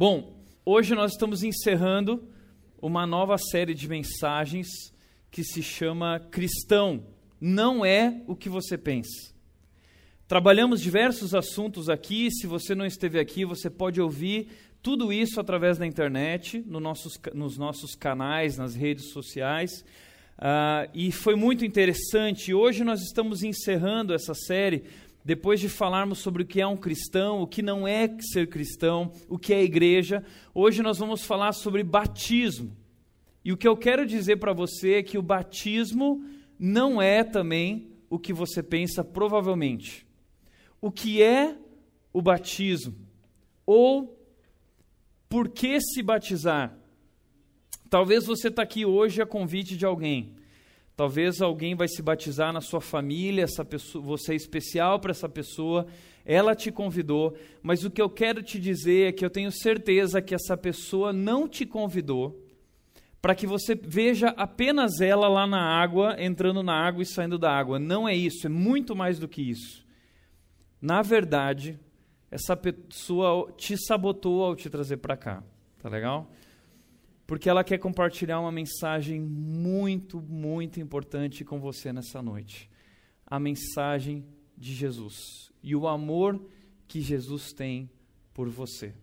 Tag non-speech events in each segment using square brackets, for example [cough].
Bom, hoje nós estamos encerrando uma nova série de mensagens que se chama Cristão. Não é o que você pensa. Trabalhamos diversos assuntos aqui. Se você não esteve aqui, você pode ouvir tudo isso através da internet, no nossos, nos nossos canais, nas redes sociais. Uh, e foi muito interessante. Hoje nós estamos encerrando essa série depois de falarmos sobre o que é um cristão, o que não é ser cristão, o que é igreja, hoje nós vamos falar sobre batismo. E o que eu quero dizer para você é que o batismo não é também o que você pensa, provavelmente. O que é o batismo? Ou por que se batizar? Talvez você está aqui hoje a convite de alguém. Talvez alguém vai se batizar na sua família, essa pessoa, você é especial para essa pessoa, ela te convidou, mas o que eu quero te dizer é que eu tenho certeza que essa pessoa não te convidou para que você veja apenas ela lá na água, entrando na água e saindo da água. Não é isso, é muito mais do que isso. Na verdade, essa pessoa te sabotou ao te trazer para cá. Tá legal? Porque ela quer compartilhar uma mensagem muito, muito importante com você nessa noite. A mensagem de Jesus e o amor que Jesus tem por você.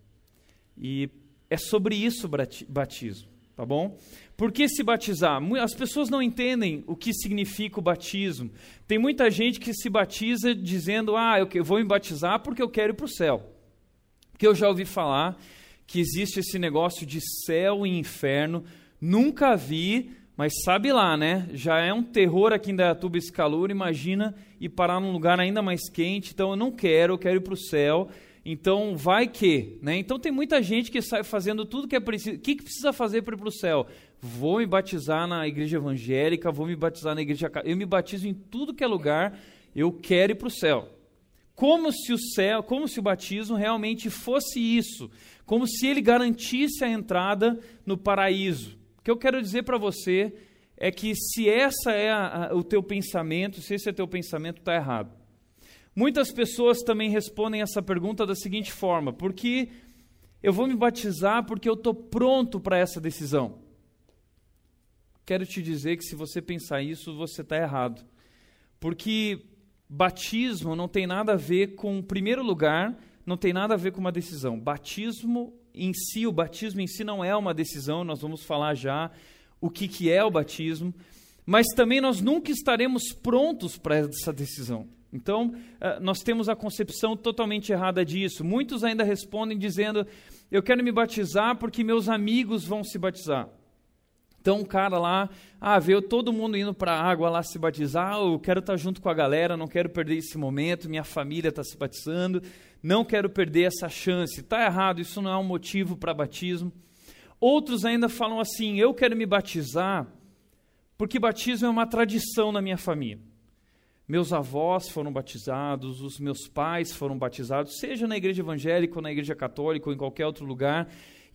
E é sobre isso batismo, tá bom? Por que se batizar? As pessoas não entendem o que significa o batismo. Tem muita gente que se batiza dizendo: Ah, eu vou me batizar porque eu quero ir para o céu. Porque eu já ouvi falar que existe esse negócio de céu e inferno. Nunca vi, mas sabe lá, né? Já é um terror aqui em Dayatuba esse calor. Imagina ir parar num lugar ainda mais quente. Então eu não quero, eu quero ir para o céu. Então vai que, né? Então tem muita gente que sai fazendo tudo que é preciso. O que, que precisa fazer para ir para o céu? Vou me batizar na igreja evangélica, vou me batizar na igreja. Eu me batizo em tudo que é lugar. Eu quero ir para o céu. Como se o céu, como se o batismo realmente fosse isso como se ele garantisse a entrada no paraíso. O que eu quero dizer para você é que se essa é a, a, o teu pensamento, se esse é o teu pensamento, está errado. Muitas pessoas também respondem essa pergunta da seguinte forma: porque eu vou me batizar porque eu estou pronto para essa decisão. Quero te dizer que se você pensar isso, você está errado. Porque batismo não tem nada a ver com, em primeiro lugar, não tem nada a ver com uma decisão. Batismo em si, o batismo em si não é uma decisão, nós vamos falar já o que, que é o batismo, mas também nós nunca estaremos prontos para essa decisão. Então, eh, nós temos a concepção totalmente errada disso. Muitos ainda respondem dizendo: Eu quero me batizar porque meus amigos vão se batizar. Então o cara lá, ah, vê todo mundo indo para a água lá se batizar, ah, eu quero estar tá junto com a galera, não quero perder esse momento, minha família está se batizando, não quero perder essa chance. Está errado, isso não é um motivo para batismo. Outros ainda falam assim, eu quero me batizar porque batismo é uma tradição na minha família. Meus avós foram batizados, os meus pais foram batizados, seja na igreja evangélica ou na igreja católica ou em qualquer outro lugar.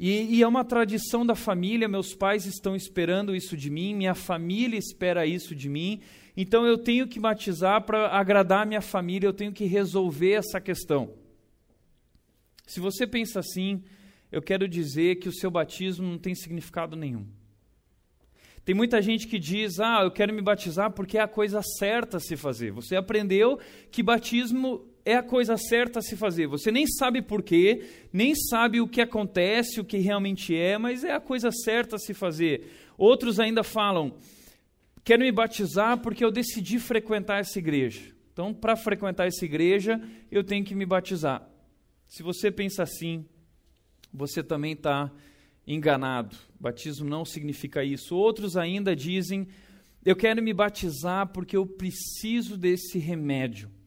E, e, é uma tradição da família, meus pais estão esperando isso de mim, minha família espera isso de mim, então eu tenho que batizar para agradar a minha família, eu tenho que resolver essa questão. Se você pensa assim, eu quero dizer que o seu batismo não tem significado nenhum. Tem muita gente que diz: Ah, eu quero me batizar porque é a coisa certa a se fazer. Você aprendeu que batismo é a coisa certa a se fazer. Você nem sabe porquê, nem sabe o que acontece, o que realmente é, mas é a coisa certa a se fazer. Outros ainda falam: quero me batizar porque eu decidi frequentar essa igreja. Então, para frequentar essa igreja, eu tenho que me batizar. Se você pensa assim, você também está enganado. Batismo não significa isso. Outros ainda dizem: eu quero me batizar porque eu preciso desse remédio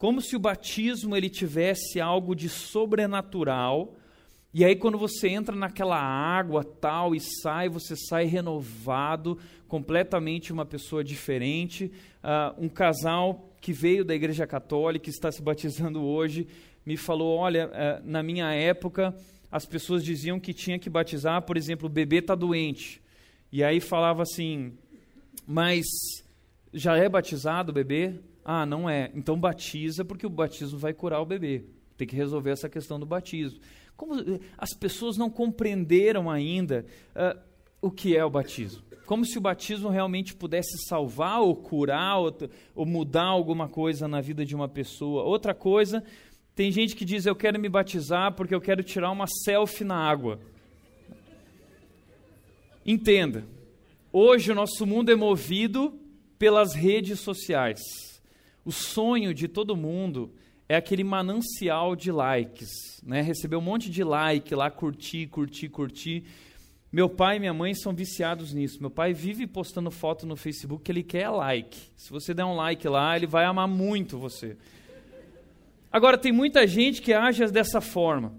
como se o batismo ele tivesse algo de sobrenatural. E aí quando você entra naquela água tal e sai, você sai renovado, completamente uma pessoa diferente. Uh, um casal que veio da Igreja Católica, está se batizando hoje, me falou: olha, uh, na minha época as pessoas diziam que tinha que batizar, por exemplo, o bebê está doente. E aí falava assim, mas já é batizado o bebê? Ah, não é. Então batiza porque o batismo vai curar o bebê. Tem que resolver essa questão do batismo. Como as pessoas não compreenderam ainda uh, o que é o batismo. Como se o batismo realmente pudesse salvar ou curar ou, ou mudar alguma coisa na vida de uma pessoa. Outra coisa, tem gente que diz: Eu quero me batizar porque eu quero tirar uma selfie na água. Entenda, hoje o nosso mundo é movido pelas redes sociais. O sonho de todo mundo é aquele manancial de likes, né? Receber um monte de like lá, curtir, curtir, curtir. Meu pai e minha mãe são viciados nisso. Meu pai vive postando foto no Facebook que ele quer like. Se você der um like lá, ele vai amar muito você. Agora, tem muita gente que age dessa forma,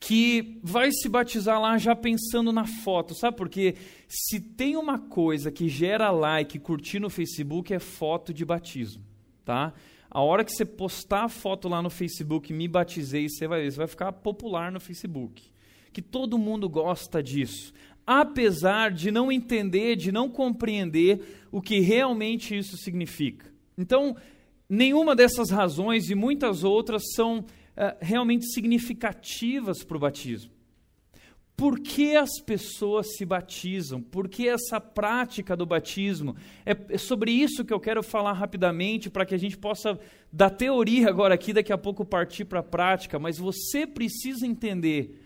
que vai se batizar lá já pensando na foto, sabe? Porque se tem uma coisa que gera like, curtir no Facebook, é foto de batismo, tá? A hora que você postar a foto lá no Facebook, me batizei, você vai ver, você vai ficar popular no Facebook que todo mundo gosta disso, apesar de não entender, de não compreender o que realmente isso significa. Então, nenhuma dessas razões e muitas outras são uh, realmente significativas para o batismo. Por que as pessoas se batizam? Por que essa prática do batismo? É, é sobre isso que eu quero falar rapidamente, para que a gente possa, da teoria agora aqui, daqui a pouco partir para a prática, mas você precisa entender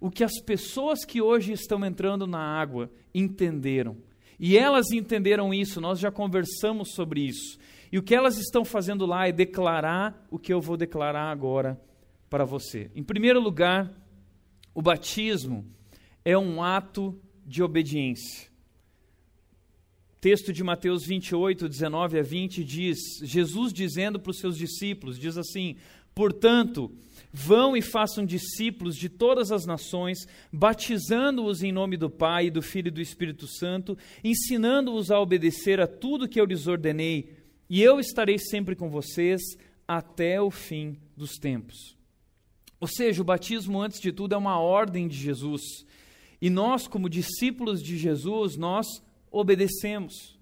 o que as pessoas que hoje estão entrando na água entenderam. E elas entenderam isso, nós já conversamos sobre isso. E o que elas estão fazendo lá é declarar o que eu vou declarar agora para você. Em primeiro lugar, o batismo é um ato de obediência. Texto de Mateus 28, 19 a 20 diz: Jesus dizendo para os seus discípulos, diz assim: Portanto, Vão e façam discípulos de todas as nações, batizando-os em nome do Pai, do Filho e do Espírito Santo, ensinando-os a obedecer a tudo que eu lhes ordenei, e eu estarei sempre com vocês até o fim dos tempos. Ou seja, o batismo, antes de tudo, é uma ordem de Jesus. E nós, como discípulos de Jesus, nós obedecemos.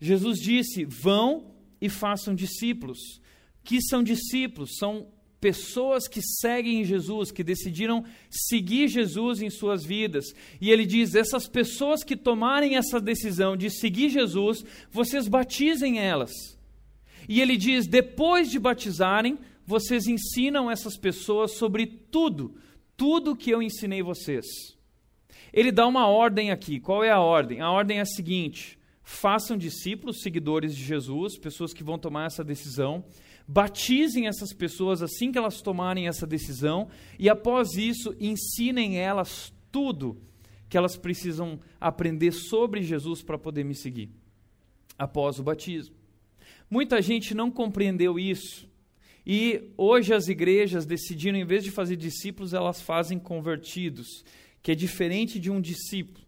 Jesus disse: vão e façam discípulos. Que são discípulos? São pessoas que seguem Jesus, que decidiram seguir Jesus em suas vidas. E ele diz: essas pessoas que tomarem essa decisão de seguir Jesus, vocês batizem elas. E ele diz: depois de batizarem, vocês ensinam essas pessoas sobre tudo, tudo que eu ensinei vocês. Ele dá uma ordem aqui. Qual é a ordem? A ordem é a seguinte: façam discípulos, seguidores de Jesus, pessoas que vão tomar essa decisão batizem essas pessoas assim que elas tomarem essa decisão e após isso ensinem elas tudo que elas precisam aprender sobre Jesus para poder me seguir após o batismo. Muita gente não compreendeu isso. E hoje as igrejas decidiram, em vez de fazer discípulos, elas fazem convertidos, que é diferente de um discípulo.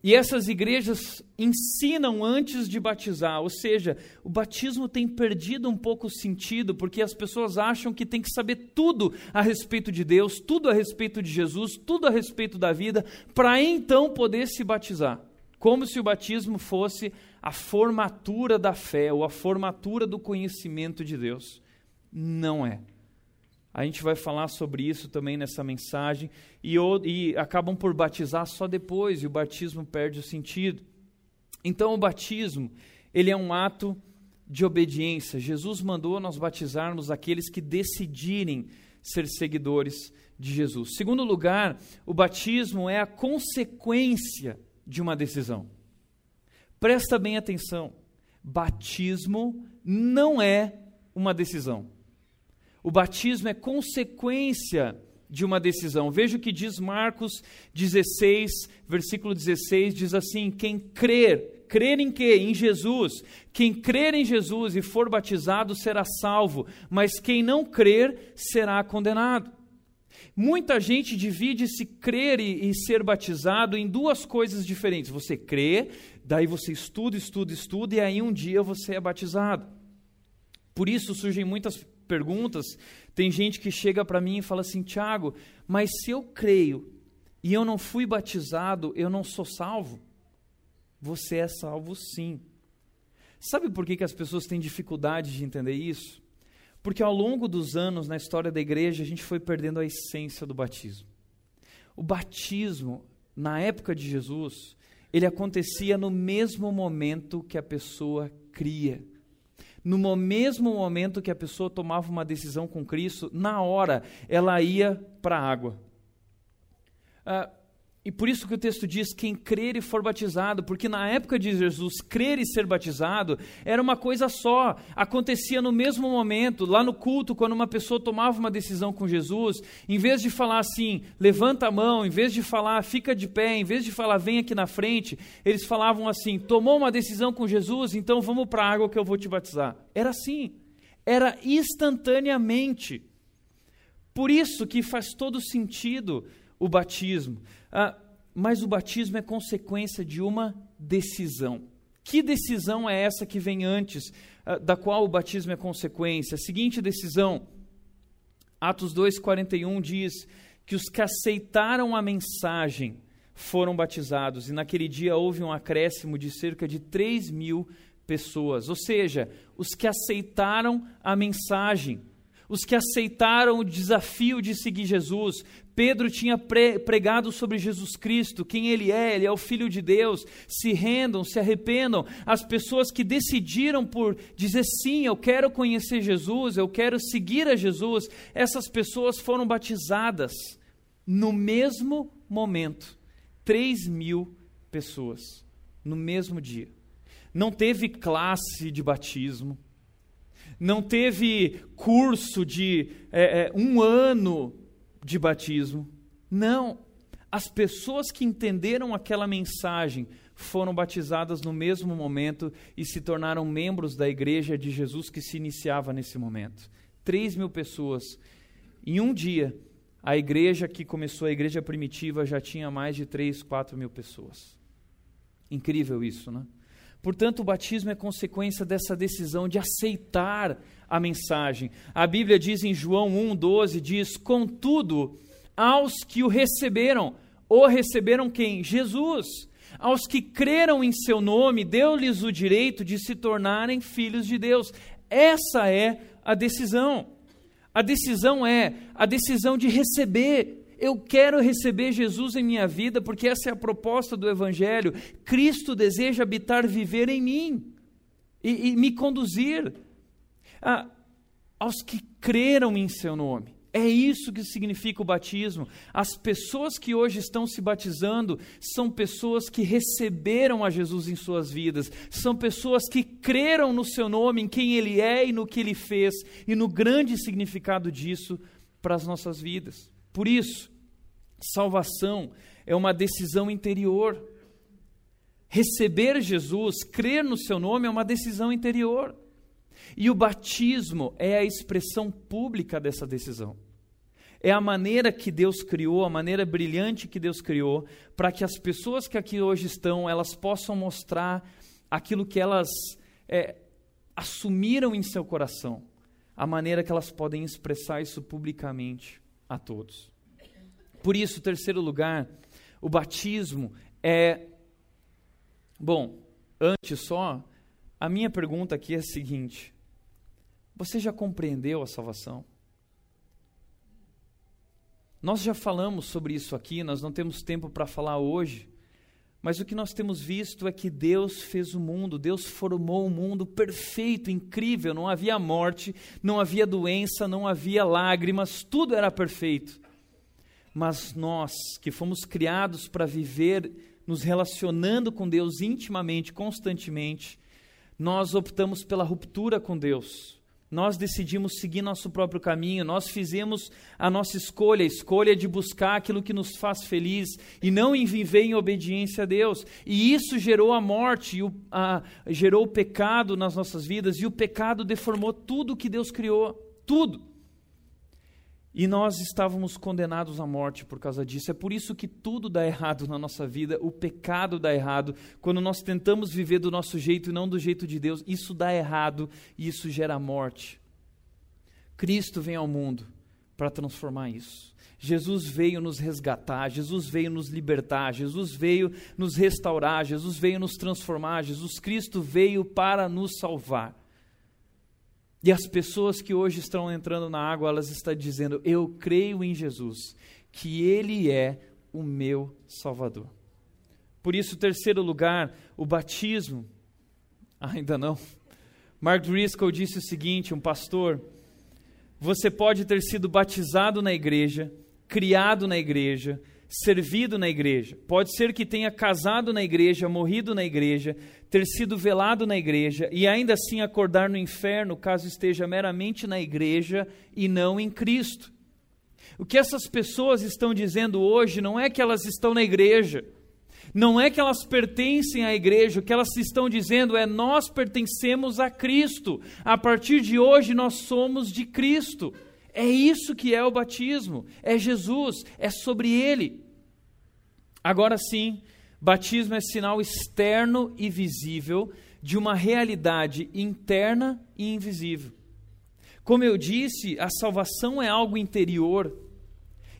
E essas igrejas ensinam antes de batizar, ou seja, o batismo tem perdido um pouco o sentido, porque as pessoas acham que tem que saber tudo a respeito de Deus, tudo a respeito de Jesus, tudo a respeito da vida, para então poder se batizar. Como se o batismo fosse a formatura da fé ou a formatura do conhecimento de Deus. Não é. A gente vai falar sobre isso também nessa mensagem. E, e, acabam por batizar só depois, e o batismo perde o sentido. Então, o batismo, ele é um ato de obediência. Jesus mandou nós batizarmos aqueles que decidirem ser seguidores de Jesus. Segundo lugar, o batismo é a consequência de uma decisão. Presta bem atenção. Batismo não é uma decisão. O batismo é consequência de uma decisão. Veja o que diz Marcos 16, versículo 16, diz assim: Quem crer, crer em quê? Em Jesus. Quem crer em Jesus e for batizado será salvo, mas quem não crer será condenado. Muita gente divide se crer e, e, ser batizado em duas coisas diferentes. Você crê, daí você estuda, estuda, estuda, e aí um dia você é batizado. Por isso surgem muitas perguntas, tem gente que chega para mim e fala assim: Tiago, mas se eu creio e eu não fui batizado, eu não sou salvo? Você é salvo sim. Sabe por que, que as pessoas têm dificuldade de entender isso? Porque ao longo dos anos, na história da igreja, a gente foi perdendo a essência do batismo. O batismo, na época de Jesus, ele acontecia no mesmo momento que a pessoa cria. No mesmo momento que a pessoa tomava uma decisão com Cristo, na hora ela ia para a água. Ah, e por isso que o texto diz: quem crer e for batizado, porque na época de Jesus, crer e ser batizado era uma coisa só, acontecia no mesmo momento, lá no culto, quando uma pessoa tomava uma decisão com Jesus, em vez de falar assim, levanta a mão, em vez de falar, fica de pé, em vez de falar, vem aqui na frente, eles falavam assim: tomou uma decisão com Jesus, então vamos para a água que eu vou te batizar. Era assim, era instantaneamente. Por isso que faz todo sentido o batismo. Ah, mas o batismo é consequência de uma decisão. Que decisão é essa que vem antes, ah, da qual o batismo é consequência? A seguinte decisão, Atos 2,41 diz que os que aceitaram a mensagem foram batizados, e naquele dia houve um acréscimo de cerca de 3 mil pessoas. Ou seja, os que aceitaram a mensagem os que aceitaram o desafio de seguir Jesus. Pedro tinha pregado sobre Jesus Cristo, quem ele é, ele é o Filho de Deus. Se rendam, se arrependam. As pessoas que decidiram por dizer sim, eu quero conhecer Jesus, eu quero seguir a Jesus, essas pessoas foram batizadas no mesmo momento. Três mil pessoas, no mesmo dia. Não teve classe de batismo não teve curso de é, é, um ano de batismo. Não. As pessoas que entenderam aquela mensagem foram batizadas no mesmo momento e se tornaram membros da igreja de Jesus que se iniciava nesse momento. Três mil pessoas. Em um dia, a igreja que começou, a igreja primitiva, já tinha mais de três, quatro mil pessoas. Incrível isso, né? Portanto, o batismo é consequência dessa decisão de aceitar a mensagem. A Bíblia diz em João 1,12: diz: Contudo, aos que o receberam, o receberam quem? Jesus. Aos que creram em seu nome, deu-lhes o direito de se tornarem filhos de Deus. Essa é a decisão. A decisão é a decisão de receber eu quero receber Jesus em minha vida, porque essa é a proposta do Evangelho. Cristo deseja habitar, viver em mim e, e me conduzir ah, aos que creram em seu nome. É isso que significa o batismo. As pessoas que hoje estão se batizando são pessoas que receberam a Jesus em suas vidas, são pessoas que creram no seu nome, em quem ele é e no que ele fez, e no grande significado disso para as nossas vidas. Por isso, salvação é uma decisão interior. Receber Jesus, crer no seu nome é uma decisão interior. E o batismo é a expressão pública dessa decisão. É a maneira que Deus criou, a maneira brilhante que Deus criou, para que as pessoas que aqui hoje estão, elas possam mostrar aquilo que elas é, assumiram em seu coração, a maneira que elas podem expressar isso publicamente a todos. Por isso, terceiro lugar, o batismo é. Bom, antes só, a minha pergunta aqui é a seguinte: você já compreendeu a salvação? Nós já falamos sobre isso aqui, nós não temos tempo para falar hoje, mas o que nós temos visto é que Deus fez o mundo, Deus formou um mundo perfeito, incrível, não havia morte, não havia doença, não havia lágrimas, tudo era perfeito. Mas nós, que fomos criados para viver nos relacionando com Deus intimamente, constantemente, nós optamos pela ruptura com Deus. Nós decidimos seguir nosso próprio caminho, nós fizemos a nossa escolha, a escolha de buscar aquilo que nos faz feliz e não em viver em obediência a Deus. E isso gerou a morte, o, a, gerou o pecado nas nossas vidas, e o pecado deformou tudo que Deus criou, tudo. E nós estávamos condenados à morte por causa disso. É por isso que tudo dá errado na nossa vida, o pecado dá errado. Quando nós tentamos viver do nosso jeito e não do jeito de Deus, isso dá errado e isso gera morte. Cristo vem ao mundo para transformar isso. Jesus veio nos resgatar, Jesus veio nos libertar, Jesus veio nos restaurar, Jesus veio nos transformar, Jesus Cristo veio para nos salvar. E as pessoas que hoje estão entrando na água, elas estão dizendo: Eu creio em Jesus, que Ele é o meu Salvador. Por isso, terceiro lugar, o batismo. [laughs] Ainda não. Mark Driscoll disse o seguinte: um pastor, você pode ter sido batizado na igreja, criado na igreja, servido na igreja. Pode ser que tenha casado na igreja, morrido na igreja, ter sido velado na igreja e ainda assim acordar no inferno caso esteja meramente na igreja e não em Cristo. O que essas pessoas estão dizendo hoje não é que elas estão na igreja, não é que elas pertencem à igreja, o que elas estão dizendo é nós pertencemos a Cristo. A partir de hoje nós somos de Cristo. É isso que é o batismo, é Jesus, é sobre ele. Agora sim, batismo é sinal externo e visível de uma realidade interna e invisível. Como eu disse, a salvação é algo interior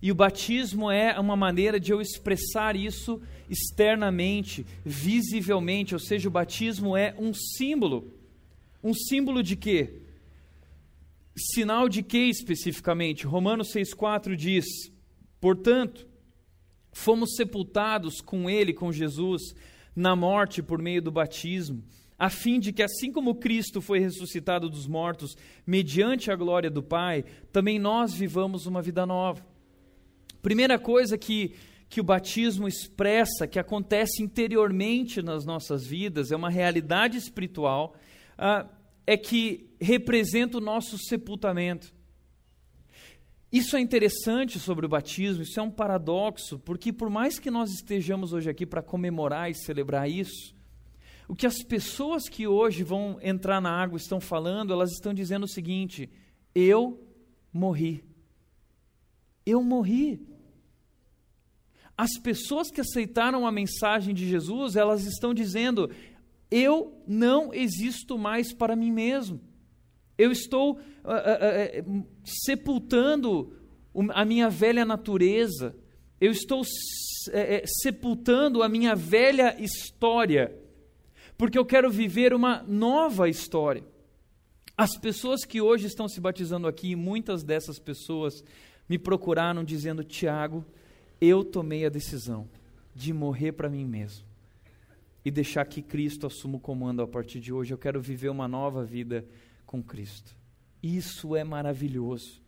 e o batismo é uma maneira de eu expressar isso externamente, visivelmente, ou seja, o batismo é um símbolo. Um símbolo de quê? Sinal de quê especificamente? Romanos 6,4 diz: Portanto, fomos sepultados com Ele, com Jesus, na morte por meio do batismo, a fim de que, assim como Cristo foi ressuscitado dos mortos, mediante a glória do Pai, também nós vivamos uma vida nova. Primeira coisa que, que o batismo expressa, que acontece interiormente nas nossas vidas, é uma realidade espiritual. Uh, é que representa o nosso sepultamento. Isso é interessante sobre o batismo, isso é um paradoxo, porque por mais que nós estejamos hoje aqui para comemorar e celebrar isso, o que as pessoas que hoje vão entrar na água estão falando, elas estão dizendo o seguinte: eu morri. Eu morri. As pessoas que aceitaram a mensagem de Jesus, elas estão dizendo: eu não existo mais para mim mesmo. Eu estou uh, uh, uh, sepultando a minha velha natureza. Eu estou eh, eh, sepultando a minha velha história. Porque eu quero viver uma nova história. As pessoas que hoje estão se batizando aqui, muitas dessas pessoas me procuraram dizendo: Tiago, eu tomei a decisão de morrer para mim mesmo e deixar que Cristo assuma o comando a partir de hoje. Eu quero viver uma nova vida com Cristo. Isso é maravilhoso.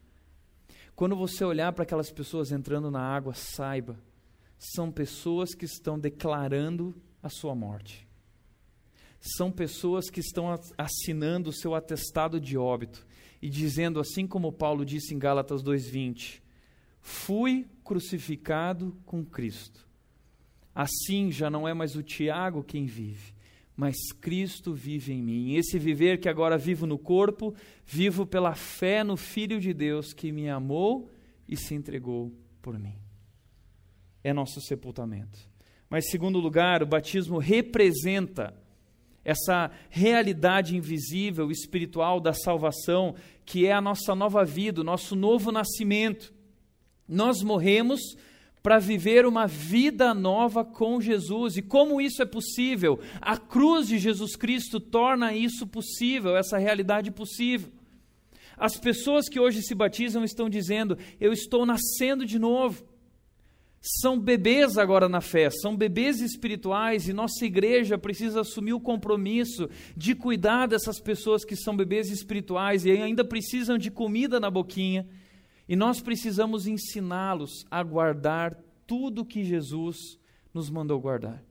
Quando você olhar para aquelas pessoas entrando na água, saiba, são pessoas que estão declarando a sua morte. São pessoas que estão assinando o seu atestado de óbito e dizendo, assim como Paulo disse em Gálatas 2:20, fui crucificado com Cristo Assim já não é mais o Tiago quem vive, mas Cristo vive em mim. Esse viver que agora vivo no corpo, vivo pela fé no Filho de Deus que me amou e se entregou por mim. É nosso sepultamento. Mas, segundo lugar, o batismo representa essa realidade invisível, espiritual da salvação, que é a nossa nova vida, o nosso novo nascimento. Nós morremos para viver uma vida nova com Jesus. E como isso é possível? A cruz de Jesus Cristo torna isso possível, essa realidade possível. As pessoas que hoje se batizam estão dizendo: Eu estou nascendo de novo. São bebês agora na fé, são bebês espirituais e nossa igreja precisa assumir o compromisso de cuidar dessas pessoas que são bebês espirituais e ainda precisam de comida na boquinha e nós precisamos ensiná-los a guardar tudo que Jesus nos mandou guardar.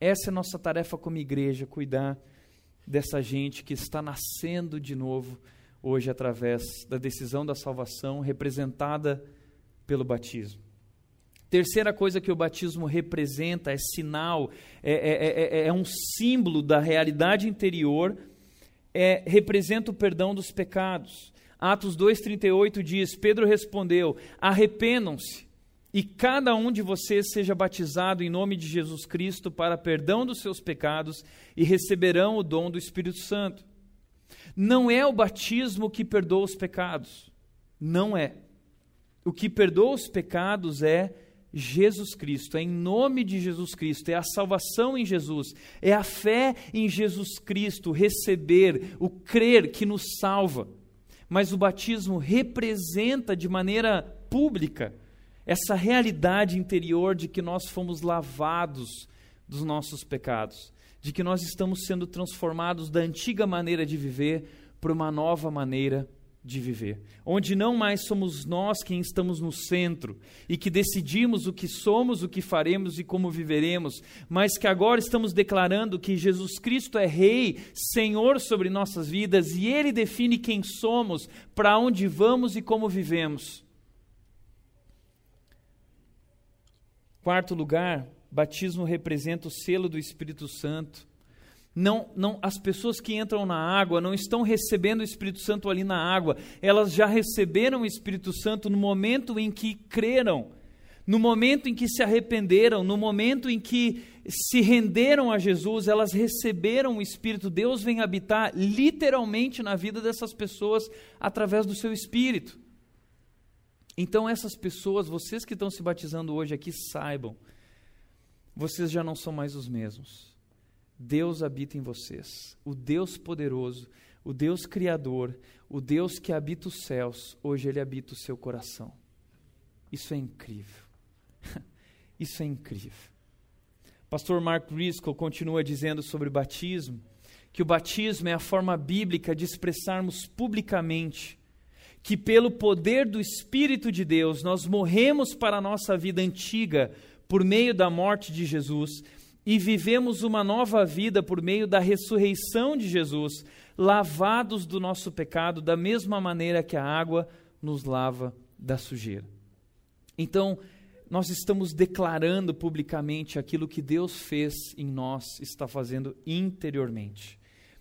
Essa é nossa tarefa como igreja, cuidar dessa gente que está nascendo de novo hoje através da decisão da salvação representada pelo batismo. Terceira coisa que o batismo representa, é sinal, é, é, é, é um símbolo da realidade interior, é, representa o perdão dos pecados. Atos 2,38 diz: Pedro respondeu: Arrependam-se e cada um de vocês seja batizado em nome de Jesus Cristo para perdão dos seus pecados e receberão o dom do Espírito Santo. Não é o batismo que perdoa os pecados. Não é. O que perdoa os pecados é Jesus Cristo, é em nome de Jesus Cristo, é a salvação em Jesus, é a fé em Jesus Cristo, receber, o crer que nos salva. Mas o batismo representa de maneira pública essa realidade interior de que nós fomos lavados dos nossos pecados, de que nós estamos sendo transformados da antiga maneira de viver para uma nova maneira viver, onde não mais somos nós quem estamos no centro e que decidimos o que somos, o que faremos e como viveremos, mas que agora estamos declarando que Jesus Cristo é Rei, Senhor sobre nossas vidas e Ele define quem somos, para onde vamos e como vivemos. Quarto lugar, batismo representa o selo do Espírito Santo não, não, as pessoas que entram na água não estão recebendo o Espírito Santo ali na água, elas já receberam o Espírito Santo no momento em que creram, no momento em que se arrependeram, no momento em que se renderam a Jesus, elas receberam o Espírito. Deus vem habitar literalmente na vida dessas pessoas através do seu Espírito. Então, essas pessoas, vocês que estão se batizando hoje aqui, saibam, vocês já não são mais os mesmos Deus habita em vocês. O Deus poderoso, o Deus criador, o Deus que habita os céus, hoje ele habita o seu coração. Isso é incrível. [laughs] Isso é incrível. Pastor Mark Driscoll continua dizendo sobre o batismo que o batismo é a forma bíblica de expressarmos publicamente que pelo poder do Espírito de Deus nós morremos para a nossa vida antiga por meio da morte de Jesus e vivemos uma nova vida por meio da ressurreição de Jesus, lavados do nosso pecado da mesma maneira que a água nos lava da sujeira. Então, nós estamos declarando publicamente aquilo que Deus fez em nós, está fazendo interiormente.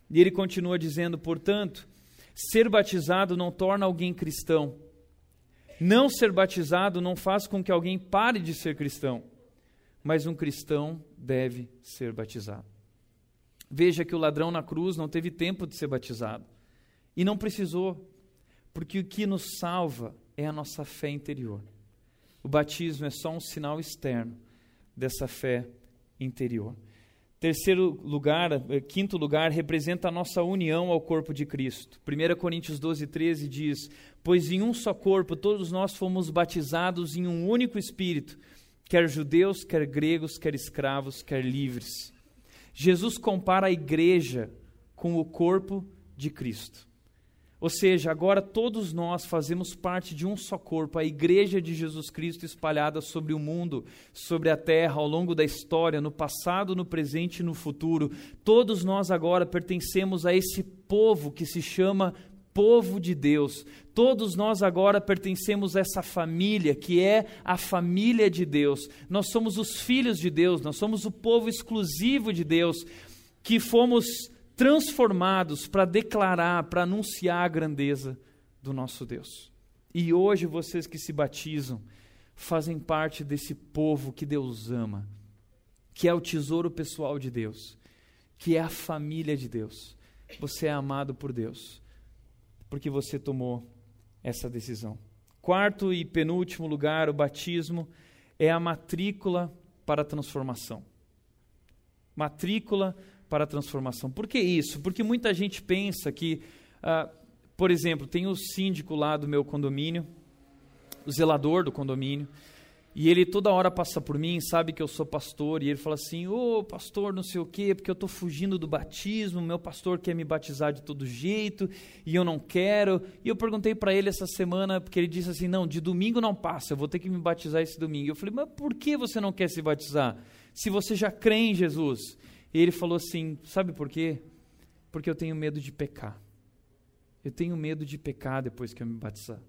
E ele continua dizendo, portanto, ser batizado não torna alguém cristão. Não ser batizado não faz com que alguém pare de ser cristão mas um cristão deve ser batizado. Veja que o ladrão na cruz não teve tempo de ser batizado e não precisou, porque o que nos salva é a nossa fé interior. O batismo é só um sinal externo dessa fé interior. Terceiro lugar, eh, quinto lugar, representa a nossa união ao corpo de Cristo. 1 Coríntios 12, 13 diz: Pois em um só corpo todos nós fomos batizados em um único Espírito quer judeus, quer gregos, quer escravos, quer livres. Jesus compara a igreja com o corpo de Cristo. Ou seja, agora todos nós fazemos parte de um só corpo, a igreja de Jesus Cristo espalhada sobre o mundo, sobre a terra, ao longo da história, no passado, no presente e no futuro. Todos nós agora pertencemos a esse povo que se chama povo de Deus. Todos nós agora pertencemos a essa família que é a família de Deus. Nós somos os filhos de Deus, nós somos o povo exclusivo de Deus que fomos transformados para declarar, para anunciar a grandeza do nosso Deus. E hoje vocês que se batizam fazem parte desse povo que Deus ama, que é o tesouro pessoal de Deus, que é a família de Deus. Você é amado por Deus porque você tomou essa decisão. Quarto e penúltimo lugar, o batismo é a matrícula para a transformação. Matrícula para a transformação. Por que isso? Porque muita gente pensa que, ah, por exemplo, tem o síndico lá do meu condomínio, o zelador do condomínio, e ele toda hora passa por mim, sabe que eu sou pastor, e ele fala assim: Ô oh, pastor, não sei o quê, porque eu estou fugindo do batismo, meu pastor quer me batizar de todo jeito e eu não quero. E eu perguntei para ele essa semana, porque ele disse assim: Não, de domingo não passa, eu vou ter que me batizar esse domingo. Eu falei: Mas por que você não quer se batizar? Se você já crê em Jesus. E ele falou assim: Sabe por quê? Porque eu tenho medo de pecar. Eu tenho medo de pecar depois que eu me batizar.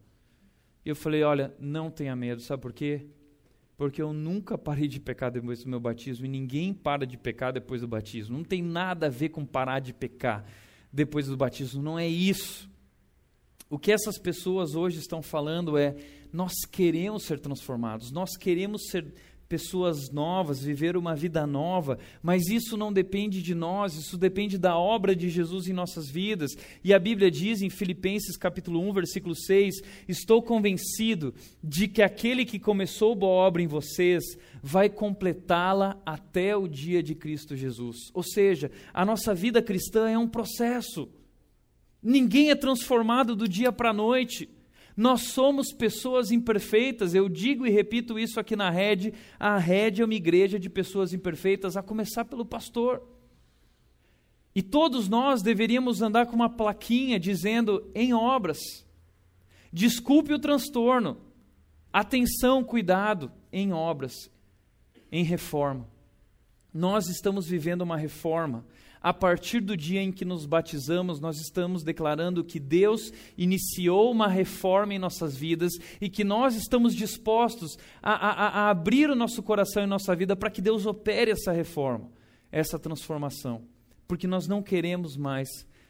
E eu falei: Olha, não tenha medo, sabe por quê? Porque eu nunca parei de pecar depois do meu batismo e ninguém para de pecar depois do batismo. Não tem nada a ver com parar de pecar depois do batismo, não é isso. O que essas pessoas hoje estão falando é: nós queremos ser transformados, nós queremos ser pessoas novas, viver uma vida nova, mas isso não depende de nós, isso depende da obra de Jesus em nossas vidas. E a Bíblia diz em Filipenses capítulo 1, versículo 6: "Estou convencido de que aquele que começou boa obra em vocês vai completá-la até o dia de Cristo Jesus". Ou seja, a nossa vida cristã é um processo. Ninguém é transformado do dia para a noite. Nós somos pessoas imperfeitas, eu digo e repito isso aqui na rede. A rede é uma igreja de pessoas imperfeitas, a começar pelo pastor. E todos nós deveríamos andar com uma plaquinha dizendo em obras. Desculpe o transtorno. Atenção, cuidado em obras, em reforma. Nós estamos vivendo uma reforma a partir do dia em que nos batizamos, nós estamos declarando que Deus iniciou uma reforma em nossas vidas e que nós estamos dispostos a, a, a abrir o nosso coração e nossa vida para que Deus opere essa reforma, essa transformação. Porque nós não queremos mais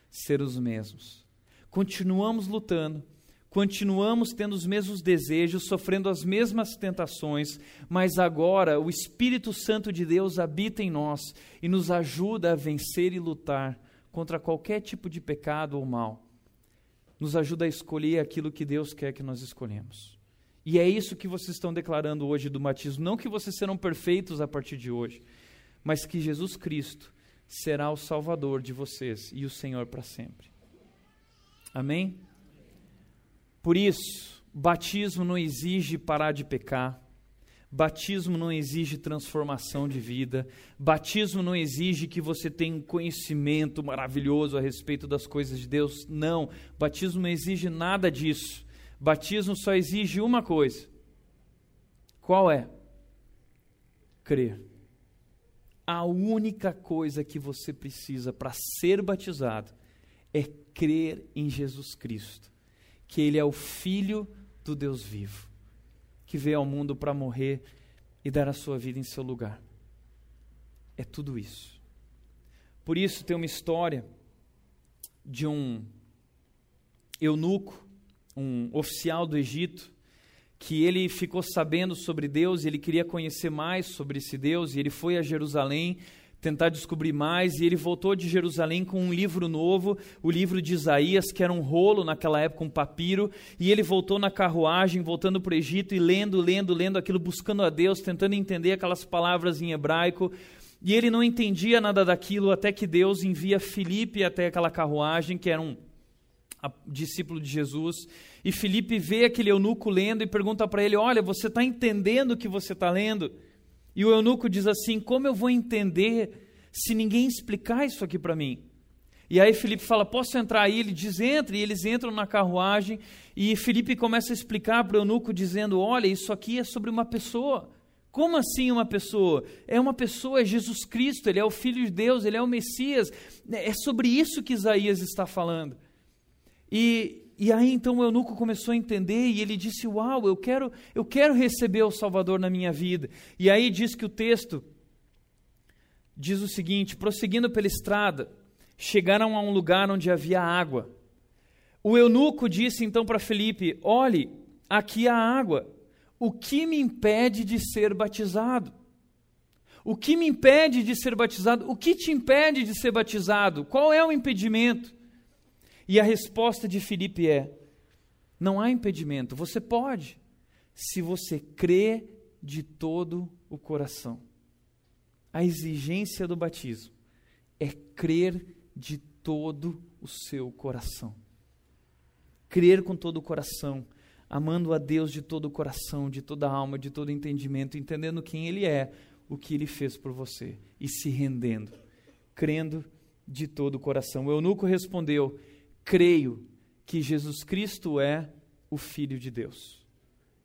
ser os mesmos. Continuamos lutando, continuamos tendo os mesmos desejos, sofrendo as mesmas tentações, mas agora o Espírito Santo de Deus habita em nós e nos ajuda a vencer e lutar contra qualquer tipo de pecado ou mal. Nos ajuda a escolher aquilo que Deus quer que nós escolhemos. E é isso que vocês estão declarando hoje do batismo. Não que vocês serão perfeitos a partir de hoje, mas que Jesus Cristo será o Salvador de vocês e o Senhor para sempre. Amém? Por isso, batismo não exige parar de pecar. Batismo não exige transformação de vida. Batismo não exige que você tenha um conhecimento maravilhoso a respeito das coisas de Deus. Não. Batismo não exige nada disso. Batismo só exige uma coisa. Qual é? Crer. A única coisa que você precisa para ser batizado é crer em Jesus Cristo que ele é o Filho do Deus vivo, que veio ao mundo para morrer e dar a sua vida em seu lugar. É tudo isso. Por isso tem uma história de um eunuco, um oficial do Egito, que ele ficou sabendo sobre Deus e ele queria conhecer mais sobre esse Deus, e ele foi a Jerusalém tentar descobrir mais, e ele voltou de Jerusalém com um livro novo, o livro de Isaías, que era um rolo naquela época, um papiro, e ele voltou na carruagem, voltando para o Egito e lendo, lendo, lendo aquilo, buscando a Deus, tentando entender aquelas palavras em hebraico, e ele não entendia nada daquilo, até que Deus envia Filipe até aquela carruagem, que era um discípulo de Jesus, e Filipe vê aquele eunuco lendo e pergunta para ele: Olha, você está entendendo o que você está lendo? E o eunuco diz assim: Como eu vou entender se ninguém explicar isso aqui para mim? E aí Felipe fala: Posso entrar aí? Ele diz: Entre. E eles entram na carruagem. E Felipe começa a explicar para o eunuco, dizendo: Olha, isso aqui é sobre uma pessoa. Como assim uma pessoa? É uma pessoa, é Jesus Cristo, ele é o Filho de Deus, ele é o Messias. É sobre isso que Isaías está falando. E, e aí então o eunuco começou a entender e ele disse: "Uau, eu quero, eu quero receber o Salvador na minha vida". E aí diz que o texto diz o seguinte: prosseguindo pela estrada, chegaram a um lugar onde havia água. O eunuco disse então para Felipe: "Olhe, aqui há água. O que me impede de ser batizado?" O que me impede de ser batizado? O que te impede de ser batizado? Qual é o impedimento? E a resposta de Filipe é: não há impedimento, você pode, se você crê de todo o coração. A exigência do batismo é crer de todo o seu coração. Crer com todo o coração, amando a Deus de todo o coração, de toda a alma, de todo o entendimento, entendendo quem Ele é, o que Ele fez por você e se rendendo, crendo de todo o coração. Eunuco respondeu: creio que Jesus Cristo é o Filho de Deus.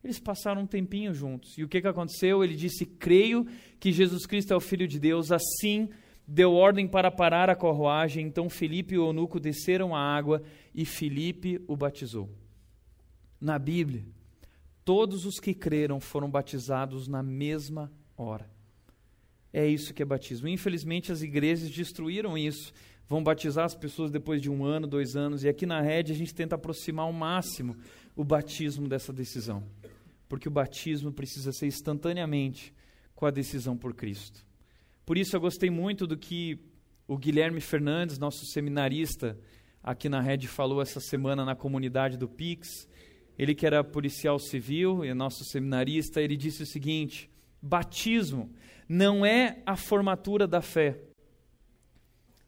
Eles passaram um tempinho juntos. E o que, que aconteceu? Ele disse: Creio que Jesus Cristo é o Filho de Deus. Assim, deu ordem para parar a carruagem. Então, Felipe e o eunuco desceram a água e Felipe o batizou. Na Bíblia, todos os que creram foram batizados na mesma hora. É isso que é batismo. Infelizmente, as igrejas destruíram isso vão batizar as pessoas depois de um ano, dois anos, e aqui na rede a gente tenta aproximar ao máximo o batismo dessa decisão. Porque o batismo precisa ser instantaneamente, com a decisão por Cristo. Por isso eu gostei muito do que o Guilherme Fernandes, nosso seminarista, aqui na Rede, falou essa semana na comunidade do Pix. Ele que era policial civil e nosso seminarista, ele disse o seguinte: batismo não é a formatura da fé,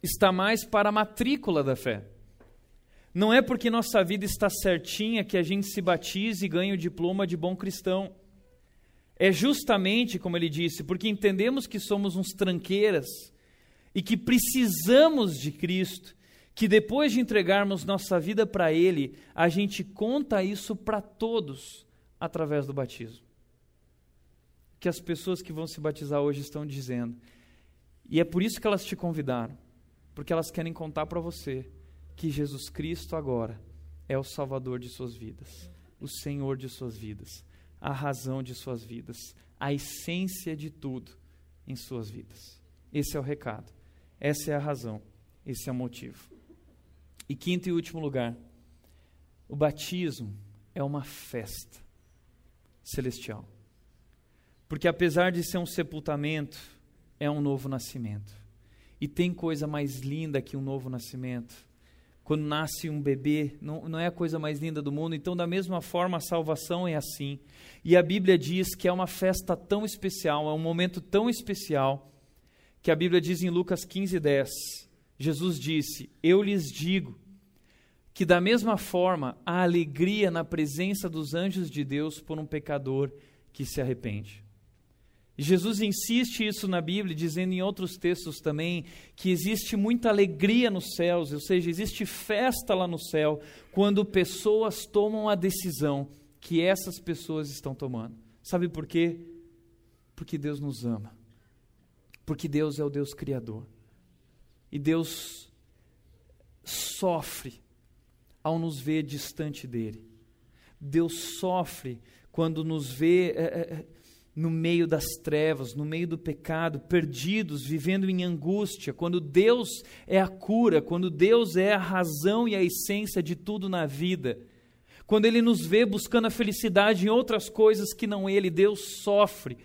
está mais para a matrícula da fé. Não é porque nossa vida está certinha que a gente se batiza e ganha o diploma de bom cristão. É justamente, como ele disse, porque entendemos que somos uns tranqueiras e que precisamos de Cristo, que depois de entregarmos nossa vida para Ele, a gente conta isso para todos através do batismo. Que as pessoas que vão se batizar hoje estão dizendo. E é por isso que elas te convidaram, porque elas querem contar para você que Jesus Cristo agora é o Salvador de suas vidas, o Senhor de suas vidas, a razão de suas vidas, a essência de tudo em suas vidas. Esse é o recado, essa é a razão, esse é o motivo. E quinto e último lugar, o batismo é uma festa celestial. Porque apesar de ser um sepultamento, é um novo nascimento. E tem coisa mais linda que um novo nascimento quando nasce um bebê, não, não é a coisa mais linda do mundo. Então, da mesma forma, a salvação é assim. E a Bíblia diz que é uma festa tão especial, é um momento tão especial, que a Bíblia diz em Lucas 15, 10: Jesus disse: Eu lhes digo que, da mesma forma, há alegria na presença dos anjos de Deus por um pecador que se arrepende. Jesus insiste isso na Bíblia, dizendo em outros textos também que existe muita alegria nos céus, ou seja, existe festa lá no céu, quando pessoas tomam a decisão que essas pessoas estão tomando. Sabe por quê? Porque Deus nos ama. Porque Deus é o Deus Criador. E Deus sofre ao nos ver distante dele. Deus sofre quando nos vê. É, é, no meio das trevas, no meio do pecado, perdidos, vivendo em angústia, quando Deus é a cura, quando Deus é a razão e a essência de tudo na vida, quando Ele nos vê buscando a felicidade em outras coisas que não Ele, Deus sofre.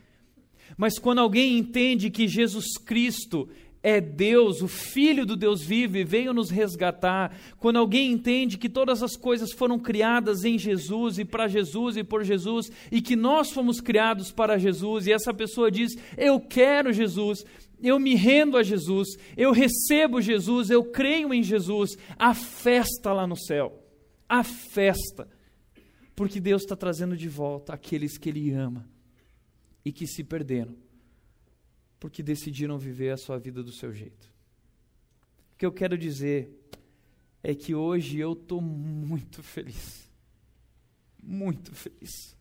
Mas quando alguém entende que Jesus Cristo é Deus, o Filho do Deus vivo, e veio nos resgatar. Quando alguém entende que todas as coisas foram criadas em Jesus e para Jesus e por Jesus, e que nós fomos criados para Jesus, e essa pessoa diz: Eu quero Jesus, eu me rendo a Jesus, eu recebo Jesus, eu creio em Jesus, a festa lá no céu, a festa, porque Deus está trazendo de volta aqueles que Ele ama e que se perderam porque decidiram viver a sua vida do seu jeito. O que eu quero dizer é que hoje eu estou muito feliz. Muito feliz.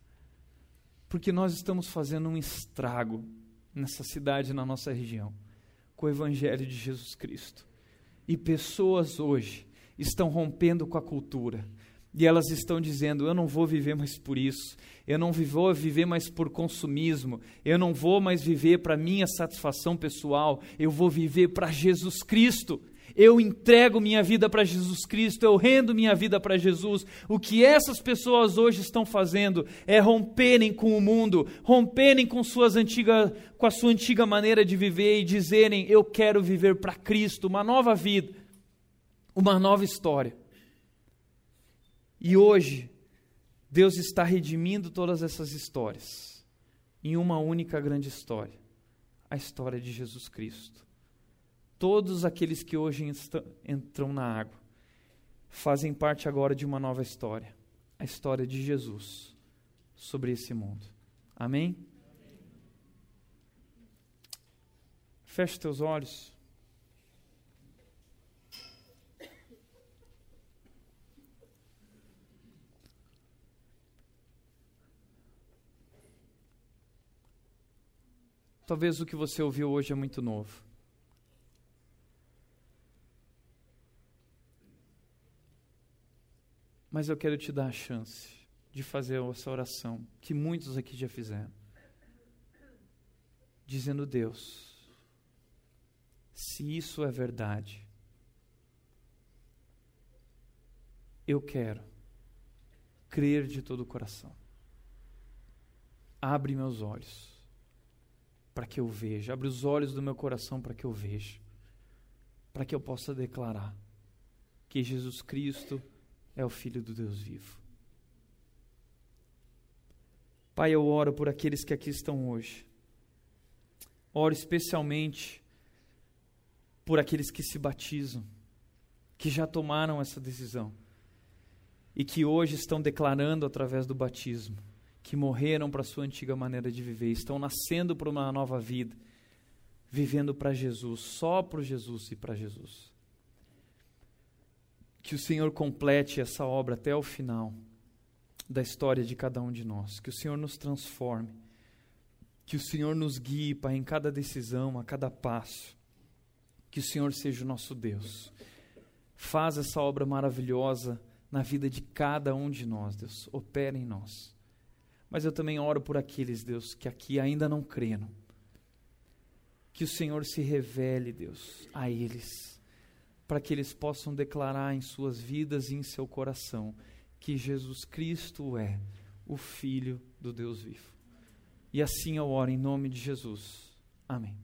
Porque nós estamos fazendo um estrago nessa cidade, na nossa região, com o Evangelho de Jesus Cristo. E pessoas hoje estão rompendo com a cultura, e elas estão dizendo: eu não vou viver mais por isso, eu não vou viver mais por consumismo, eu não vou mais viver para minha satisfação pessoal, eu vou viver para Jesus Cristo. Eu entrego minha vida para Jesus Cristo, eu rendo minha vida para Jesus. O que essas pessoas hoje estão fazendo é romperem com o mundo, romperem com, suas antigas, com a sua antiga maneira de viver e dizerem: Eu quero viver para Cristo, uma nova vida, uma nova história. E hoje, Deus está redimindo todas essas histórias em uma única grande história a história de Jesus Cristo. Todos aqueles que hoje entram na água fazem parte agora de uma nova história a história de Jesus sobre esse mundo. Amém? Feche teus olhos. Talvez o que você ouviu hoje é muito novo. Mas eu quero te dar a chance de fazer essa oração que muitos aqui já fizeram. Dizendo, Deus, se isso é verdade, eu quero crer de todo o coração. Abre meus olhos para que eu veja, abre os olhos do meu coração para que eu veja, para que eu possa declarar que Jesus Cristo é o Filho do Deus vivo. Pai, eu oro por aqueles que aqui estão hoje. Oro especialmente por aqueles que se batizam, que já tomaram essa decisão e que hoje estão declarando através do batismo que morreram para a sua antiga maneira de viver, estão nascendo para uma nova vida, vivendo para Jesus, só por Jesus e para Jesus. Que o Senhor complete essa obra até o final da história de cada um de nós, que o Senhor nos transforme, que o Senhor nos guie Pai, em cada decisão, a cada passo, que o Senhor seja o nosso Deus. Faz essa obra maravilhosa na vida de cada um de nós, Deus. Opera em nós. Mas eu também oro por aqueles, Deus, que aqui ainda não creram. Que o Senhor se revele, Deus, a eles, para que eles possam declarar em suas vidas e em seu coração que Jesus Cristo é o Filho do Deus vivo. E assim eu oro em nome de Jesus. Amém.